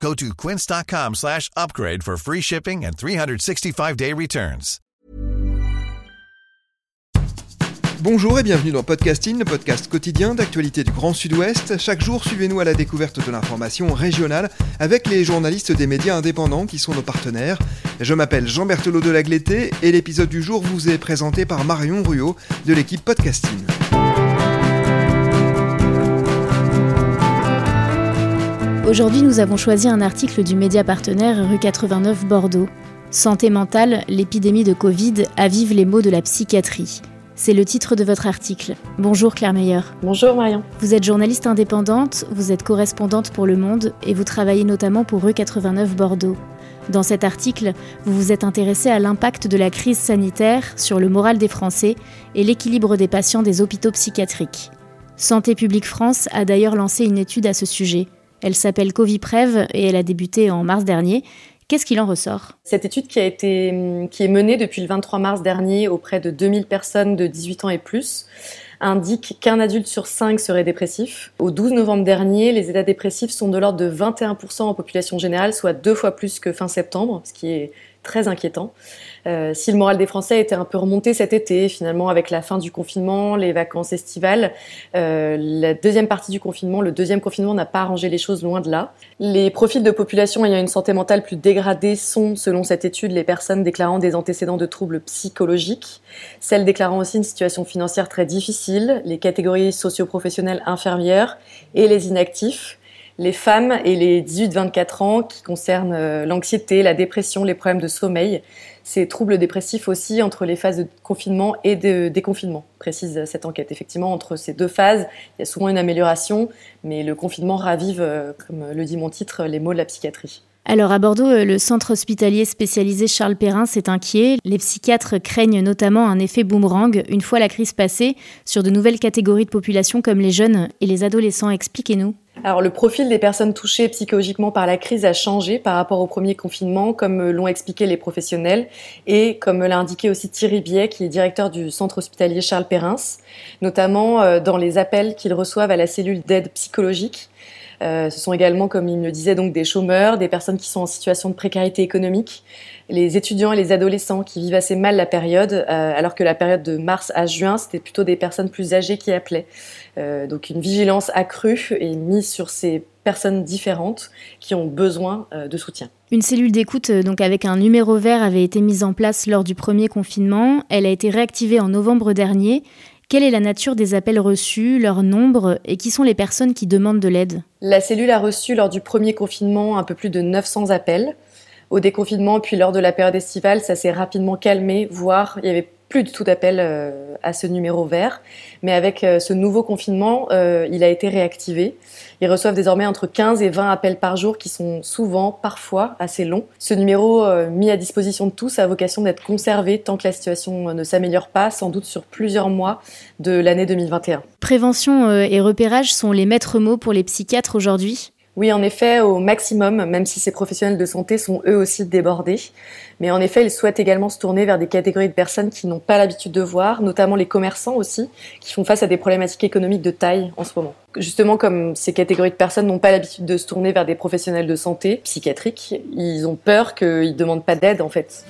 Go to quince.com slash upgrade for free shipping and 365-day returns. Bonjour et bienvenue dans Podcasting, le podcast quotidien d'actualité du Grand Sud-Ouest. Chaque jour, suivez-nous à la découverte de l'information régionale avec les journalistes des médias indépendants qui sont nos partenaires. Je m'appelle Jean Berthelot de Lagleté et l'épisode du jour vous est présenté par Marion Ruot de l'équipe Podcasting. Aujourd'hui, nous avons choisi un article du média partenaire rue 89 Bordeaux. Santé mentale, l'épidémie de Covid avive les maux de la psychiatrie. C'est le titre de votre article. Bonjour Claire Meyer. Bonjour Marion. Vous êtes journaliste indépendante, vous êtes correspondante pour Le Monde et vous travaillez notamment pour rue 89 Bordeaux. Dans cet article, vous vous êtes intéressé à l'impact de la crise sanitaire sur le moral des Français et l'équilibre des patients des hôpitaux psychiatriques. Santé publique France a d'ailleurs lancé une étude à ce sujet. Elle s'appelle Coviprev et elle a débuté en mars dernier. Qu'est-ce qu'il en ressort? Cette étude qui, est menée depuis le 23 mars dernier auprès de 2000 personnes de 18 ans et plus indique qu'un adulte sur 5 serait dépressif. Au 12 novembre dernier, les états dépressifs sont de l'ordre de 21% en population générale, soit deux fois plus que fin septembre, ce qui est très inquiétant. Euh, si le moral des Français était un peu remonté cet été, finalement, avec la fin du confinement, les vacances estivales, euh, la deuxième partie du confinement, le deuxième confinement n'a pas arrangé les choses loin de là. Les profils de population ayant une santé mentale plus dégradée sont, selon cette étude, les personnes déclarant des antécédents de troubles psychologiques, celles déclarant aussi une situation financière très difficile, les catégories socio-professionnelles inférieures et les inactifs les femmes et les 18-24 ans qui concernent euh, l'anxiété, la dépression, les problèmes de sommeil, ces troubles dépressifs aussi entre les phases de confinement et de déconfinement, précise cette enquête. Effectivement, entre ces deux phases, il y a souvent une amélioration, mais le confinement ravive, euh, comme le dit mon titre, les maux de la psychiatrie. Alors à Bordeaux, euh, le centre hospitalier spécialisé Charles Perrin s'est inquiet. Les psychiatres craignent notamment un effet boomerang une fois la crise passée sur de nouvelles catégories de population comme les jeunes et les adolescents. Expliquez-nous. Alors le profil des personnes touchées psychologiquement par la crise a changé par rapport au premier confinement, comme l'ont expliqué les professionnels et comme l'a indiqué aussi Thierry Biet, qui est directeur du centre hospitalier Charles Perrins, notamment euh, dans les appels qu'ils reçoivent à la cellule d'aide psychologique. Euh, ce sont également, comme il me disait, donc des chômeurs, des personnes qui sont en situation de précarité économique, les étudiants et les adolescents qui vivent assez mal la période, euh, alors que la période de mars à juin, c'était plutôt des personnes plus âgées qui appelaient. Euh, donc une vigilance accrue est mise sur ces personnes différentes qui ont besoin de soutien. Une cellule d'écoute donc avec un numéro vert avait été mise en place lors du premier confinement. Elle a été réactivée en novembre dernier. Quelle est la nature des appels reçus, leur nombre et qui sont les personnes qui demandent de l'aide? La cellule a reçu lors du premier confinement un peu plus de 900 appels. Au déconfinement, puis lors de la période estivale, ça s'est rapidement calmé, voire il y avait plus du tout d'appels euh, à ce numéro vert. Mais avec euh, ce nouveau confinement, euh, il a été réactivé. Ils reçoivent désormais entre 15 et 20 appels par jour qui sont souvent, parfois, assez longs. Ce numéro mis à disposition de tous a vocation d'être conservé tant que la situation ne s'améliore pas, sans doute sur plusieurs mois de l'année 2021. Prévention et repérage sont les maîtres mots pour les psychiatres aujourd'hui oui, en effet, au maximum, même si ces professionnels de santé sont eux aussi débordés. Mais en effet, ils souhaitent également se tourner vers des catégories de personnes qui n'ont pas l'habitude de voir, notamment les commerçants aussi, qui font face à des problématiques économiques de taille en ce moment. Justement, comme ces catégories de personnes n'ont pas l'habitude de se tourner vers des professionnels de santé psychiatriques, ils ont peur qu'ils ne demandent pas d'aide en fait.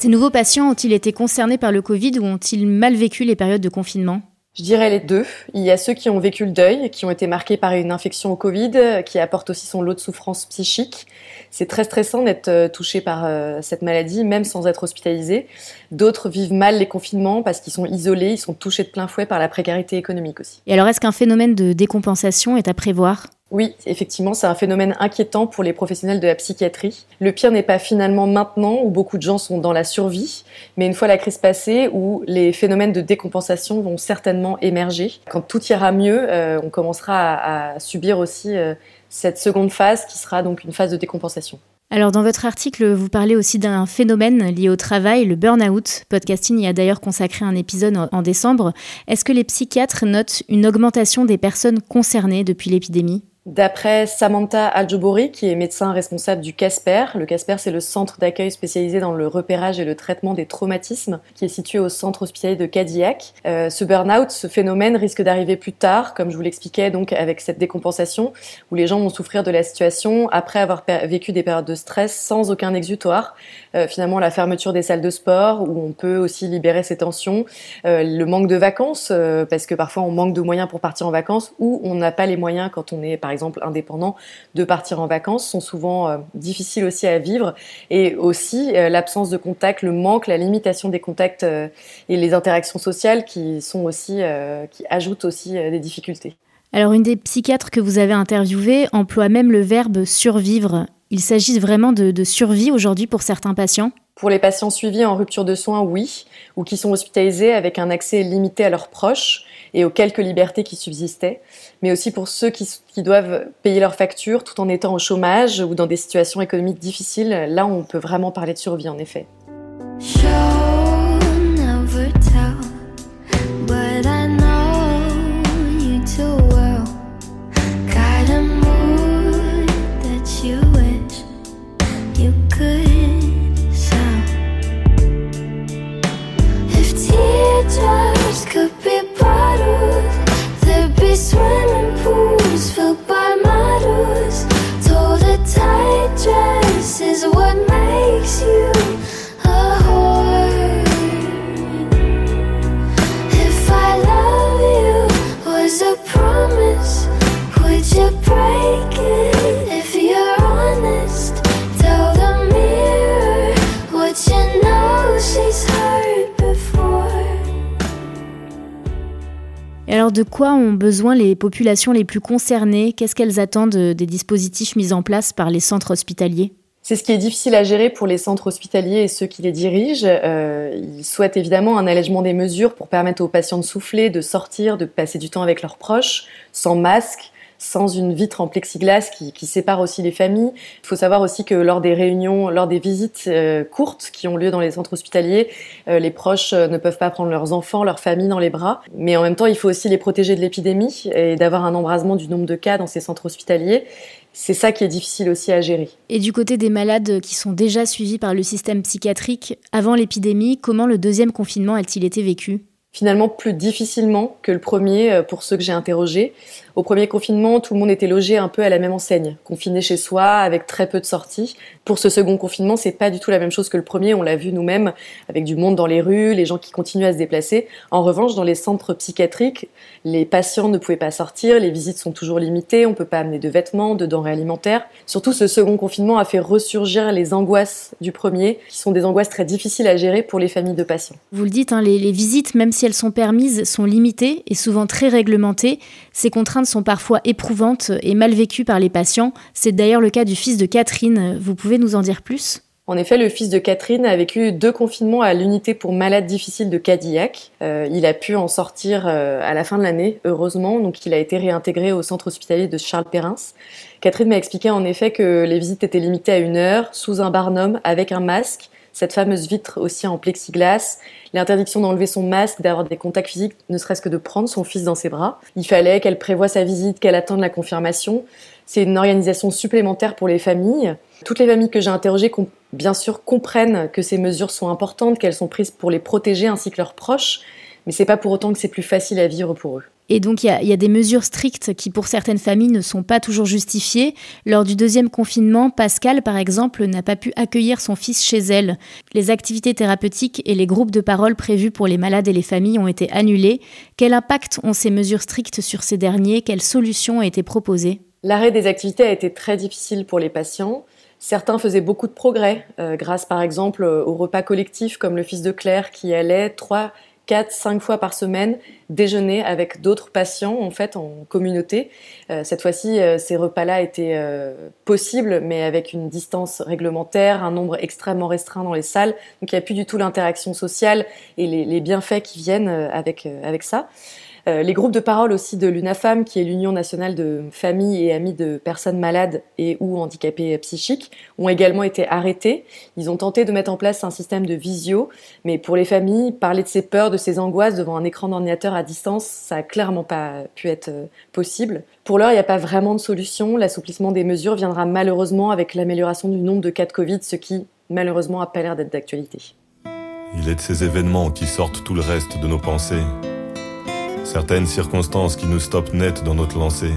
Ces nouveaux patients ont-ils été concernés par le Covid ou ont-ils mal vécu les périodes de confinement? Je dirais les deux. Il y a ceux qui ont vécu le deuil, qui ont été marqués par une infection au Covid, qui apporte aussi son lot de souffrance psychique. C'est très stressant d'être touché par cette maladie, même sans être hospitalisé. D'autres vivent mal les confinements parce qu'ils sont isolés, ils sont touchés de plein fouet par la précarité économique aussi. Et alors, est-ce qu'un phénomène de décompensation est à prévoir? Oui, effectivement, c'est un phénomène inquiétant pour les professionnels de la psychiatrie. Le pire n'est pas finalement maintenant où beaucoup de gens sont dans la survie, mais une fois la crise passée où les phénomènes de décompensation vont certainement émerger. Quand tout ira mieux, euh, on commencera à, subir aussi euh, cette seconde phase qui sera donc une phase de décompensation. Alors dans votre article, vous parlez aussi d'un phénomène lié au travail, le burn-out. Podcasting y a d'ailleurs consacré un épisode en décembre. Est-ce que les psychiatres notent une augmentation des personnes concernées depuis l'épidémie? D'après Samantha Aljobori, qui est médecin responsable du CASPER, le CASPER c'est le centre d'accueil spécialisé dans le repérage et le traitement des traumatismes, qui est situé au centre hospitalier de Cadillac. Euh, ce burn-out, ce phénomène risque d'arriver plus tard, comme je vous l'expliquais, donc avec cette décompensation, où les gens vont souffrir de la situation après avoir vécu des périodes de stress sans aucun exutoire. Euh, finalement, la fermeture des salles de sport, où on peut aussi libérer ses tensions, euh, le manque de vacances, euh, parce que parfois on manque de moyens pour partir en vacances, ou on n'a pas les moyens quand on est par exemple indépendants, de partir en vacances sont souvent euh, difficiles aussi à vivre. Et aussi euh, l'absence de contact, le manque, la limitation des contacts euh, et les interactions sociales qui sont aussi, qui ajoutent aussi des difficultés. Alors une des psychiatres que vous avez interviewées emploie même le verbe survivre. Il s'agit vraiment de, de survie aujourd'hui pour certains patients? Pour les patients suivis en rupture de soins, oui, ou qui sont hospitalisés avec un accès limité à leurs proches et aux quelques libertés qui subsistaient, mais aussi pour ceux qui, doivent payer leurs factures tout en étant au chômage ou dans des situations économiques difficiles. Là, on peut vraiment parler de survie, en effet. Alors de quoi ont besoin les populations les plus concernées? Qu'est-ce qu'elles attendent des dispositifs mis en place par les centres hospitaliers? C'est ce qui est difficile à gérer pour les centres hospitaliers et ceux qui les dirigent. Euh, ils souhaitent évidemment un allègement des mesures pour permettre aux patients de souffler, de sortir, de passer du temps avec leurs proches, sans masque, sans une vitre en plexiglas qui, sépare aussi les familles. Il faut savoir aussi que lors des réunions, lors des visites euh, courtes qui ont lieu dans les centres hospitaliers, euh, les proches euh, ne peuvent pas prendre leurs enfants, leurs familles dans les bras. Mais en même temps, il faut aussi les protéger de l'épidémie et d'avoir un embrasement du nombre de cas dans ces centres hospitaliers. C'est ça qui est difficile aussi à gérer. Et du côté des malades qui sont déjà suivis par le système psychiatrique avant l'épidémie, comment le deuxième confinement a-t-il été vécu? Finalement plus difficilement que le premier euh, pour ceux que j'ai interrogés. Au premier confinement, tout le monde était logé un peu à la même enseigne, confiné chez soi, avec très peu de sorties. Pour ce second confinement, c'est pas du tout la même chose que le premier. On l'a vu nous-mêmes, avec du monde dans les rues, les gens qui continuent à se déplacer. En revanche, dans les centres psychiatriques, les patients ne pouvaient pas sortir, les visites sont toujours limitées, on peut pas amener de vêtements, de denrées alimentaires. Surtout, ce second confinement a fait ressurgir les angoisses du premier, qui sont des angoisses très difficiles à gérer pour les familles de patients. Vous le dites, hein, les, les visites, même si elles sont permises, sont limitées et souvent très réglementées. Ces contraintes sont parfois éprouvantes et mal vécues par les patients. C'est d'ailleurs le cas du fils de Catherine. Vous pouvez nous en dire plus? En effet, le fils de Catherine a vécu deux confinements à l'unité pour malades difficiles de Cadillac. Euh, il a pu en sortir euh, à la fin de l'année, heureusement, donc il a été réintégré au centre hospitalier de Charles Perrins. Catherine m'a expliqué en effet que les visites étaient limitées à une heure, sous un barnum, avec un masque, cette fameuse vitre aussi en plexiglas, l'interdiction d'enlever son masque, d'avoir des contacts physiques, ne serait-ce que de prendre son fils dans ses bras. Il fallait qu'elle prévoie sa visite, qu'elle attende la confirmation. C'est une organisation supplémentaire pour les familles. Toutes les familles que j'ai interrogées, bien sûr, comprennent que ces mesures sont importantes, qu'elles sont prises pour les protéger ainsi que leurs proches, mais c'est pas pour autant que c'est plus facile à vivre pour eux. Et donc, il y, a des mesures strictes qui, pour certaines familles, ne sont pas toujours justifiées. Lors du deuxième confinement, Pascal, par exemple, n'a pas pu accueillir son fils chez elle. Les activités thérapeutiques et les groupes de parole prévus pour les malades et les familles ont été annulés. Quel impact ont ces mesures strictes sur ces derniers? Quelles solutions ont été proposées L'arrêt des activités a été très difficile pour les patients. Certains faisaient beaucoup de progrès, grâce par exemple au repas collectif comme le fils de Claire qui allait trois 4, 5 fois par semaine déjeuner avec d'autres patients en fait en communauté. Euh, cette fois-ci, euh, ces repas-là étaient euh, possibles, mais avec une distance réglementaire, un nombre extrêmement restreint dans les salles. Donc il n'y a plus du tout l'interaction sociale et les, les, bienfaits qui viennent avec, avec ça. Euh, les groupes de parole aussi de l'UNAFAM, qui est l'Union nationale de familles et amis de personnes malades et ou handicapées psychiques, ont également été arrêtés. Ils ont tenté de mettre en place un système de visio, mais pour les familles, parler de ces peurs, de ces angoisses devant un écran d'ordinateur à distance, ça a clairement pas pu être euh, possible. Pour l'heure, il n'y a pas vraiment de solution. L'assouplissement des mesures viendra malheureusement avec l'amélioration du nombre de cas de Covid, ce qui malheureusement a pas l'air d'être d'actualité. Il est de ces événements qui sortent tout le reste de nos pensées certaines circonstances qui nous stoppent net dans notre lancée.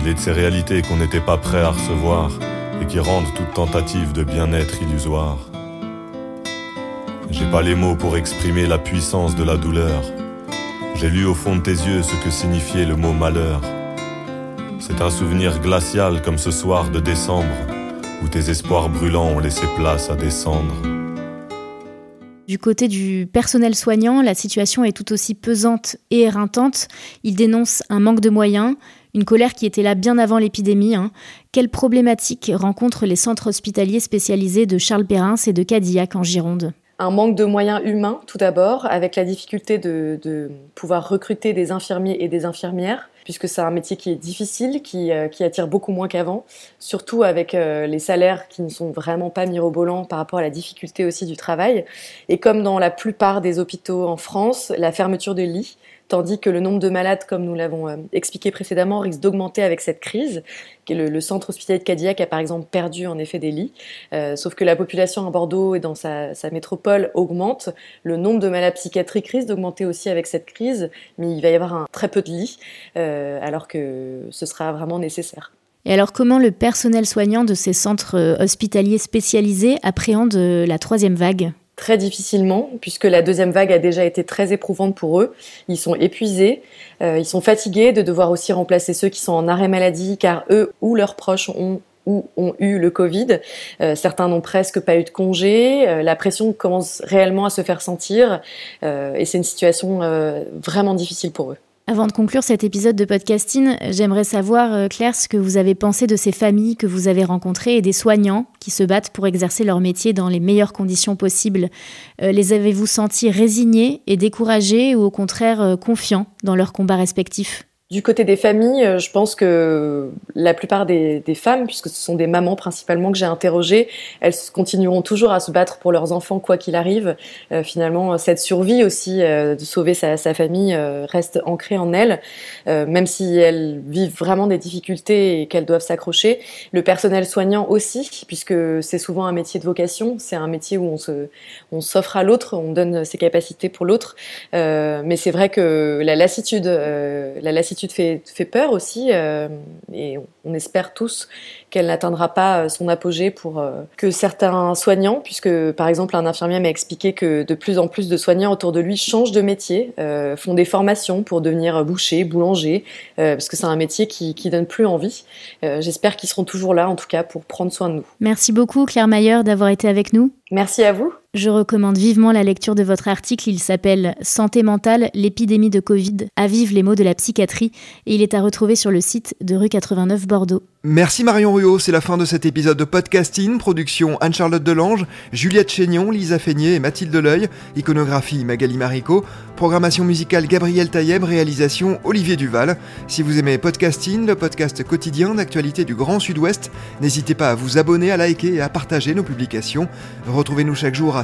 Il est de ces réalités qu'on n'était pas prêt à recevoir et qui rendent toute tentative de bien-être illusoire. J'ai pas les mots pour exprimer la puissance de la douleur. J'ai lu au fond de tes yeux ce que signifiait le mot malheur. C'est un souvenir glacial comme ce soir de décembre où tes espoirs brûlants ont laissé place à descendre. Du côté du personnel soignant, la situation est tout aussi pesante et éreintante. Il dénonce un manque de moyens, une colère qui était là bien avant l'épidémie. Hein. Quelles problématiques rencontrent les centres hospitaliers spécialisés de Charles Perrin et de Cadillac en Gironde? Un manque de moyens humains tout d'abord, avec la difficulté de, pouvoir recruter des infirmiers et des infirmières, puisque c'est un métier qui est difficile, qui, euh, attire beaucoup moins qu'avant, surtout avec euh, les salaires qui ne sont vraiment pas mirobolants par rapport à la difficulté aussi du travail. Et comme dans la plupart des hôpitaux en France, la fermeture de lits tandis que le nombre de malades, comme nous l'avons euh, expliqué précédemment, risque d'augmenter avec cette crise. Le, centre hospitalier de Cadillac a par exemple perdu en effet des lits, euh, sauf que la population à Bordeaux et dans sa, métropole augmente. Le nombre de malades psychiatriques risque d'augmenter aussi avec cette crise, mais il va y avoir un, très peu de lits, euh, alors que ce sera vraiment nécessaire. Et alors comment le personnel soignant de ces centres hospitaliers spécialisés appréhende la troisième vague? Très difficilement, puisque la deuxième vague a déjà été très éprouvante pour eux. Ils sont épuisés, euh, ils sont fatigués de devoir aussi remplacer ceux qui sont en arrêt maladie, car eux ou leurs proches ont ou ont eu le Covid. Euh, certains n'ont presque pas eu de congé. Euh, la pression commence réellement à se faire sentir et c'est une situation vraiment difficile pour eux. Avant de conclure cet épisode de podcasting, j'aimerais savoir, euh, Claire, ce que vous avez pensé de ces familles que vous avez rencontrées et des soignants qui se battent pour exercer leur métier dans les meilleures conditions possibles. Euh, les avez-vous sentis résignés et découragés ou au contraire euh, confiants dans leurs combats respectifs? Du côté des familles, euh, je pense que la plupart des, femmes, puisque ce sont des mamans principalement que j'ai interrogées, elles continueront toujours à se battre pour leurs enfants quoi qu'il arrive. Euh, finalement, cette survie aussi euh, de sauver sa, famille reste ancrée en elles, même si elles vivent vraiment des difficultés et qu'elles doivent s'accrocher. Le personnel soignant aussi, puisque c'est souvent un métier de vocation, c'est un métier où on on s'offre à l'autre, on donne ses capacités pour l'autre. mais c'est vrai que la lassitude, la lassitude fait, fait peur aussi, euh, et on espère tous qu'elle n'atteindra pas euh, son apogée pour euh, que certains soignants, puisque par exemple un infirmier m'a expliqué que de plus en plus de soignants autour de lui changent de métier, font des formations pour devenir boucher, boulanger, parce que c'est un métier qui, qui donne plus envie. J'espère qu'ils seront toujours là, en tout cas, pour prendre soin de nous. Merci beaucoup Claire Mayer d'avoir été avec nous. Merci à vous. Je recommande vivement la lecture de votre article. Il s'appelle Santé mentale, l'épidémie de Covid, à vivre les mots de la psychiatrie et il est à retrouver sur le site de rue 89 Bordeaux. Merci Marion Ruot, c'est la fin de cet épisode de podcasting, production Anne-Charlotte Delange, Juliette Chénion, Lisa Feignet et Mathilde Leuil, iconographie Magali Marico, programmation musicale Gabriel Taïeb, réalisation Olivier Duval. Si vous aimez podcasting, le podcast quotidien d'actualité du Grand Sud-Ouest, n'hésitez pas à vous abonner, à liker et à partager nos publications. Retrouvez-nous chaque jour à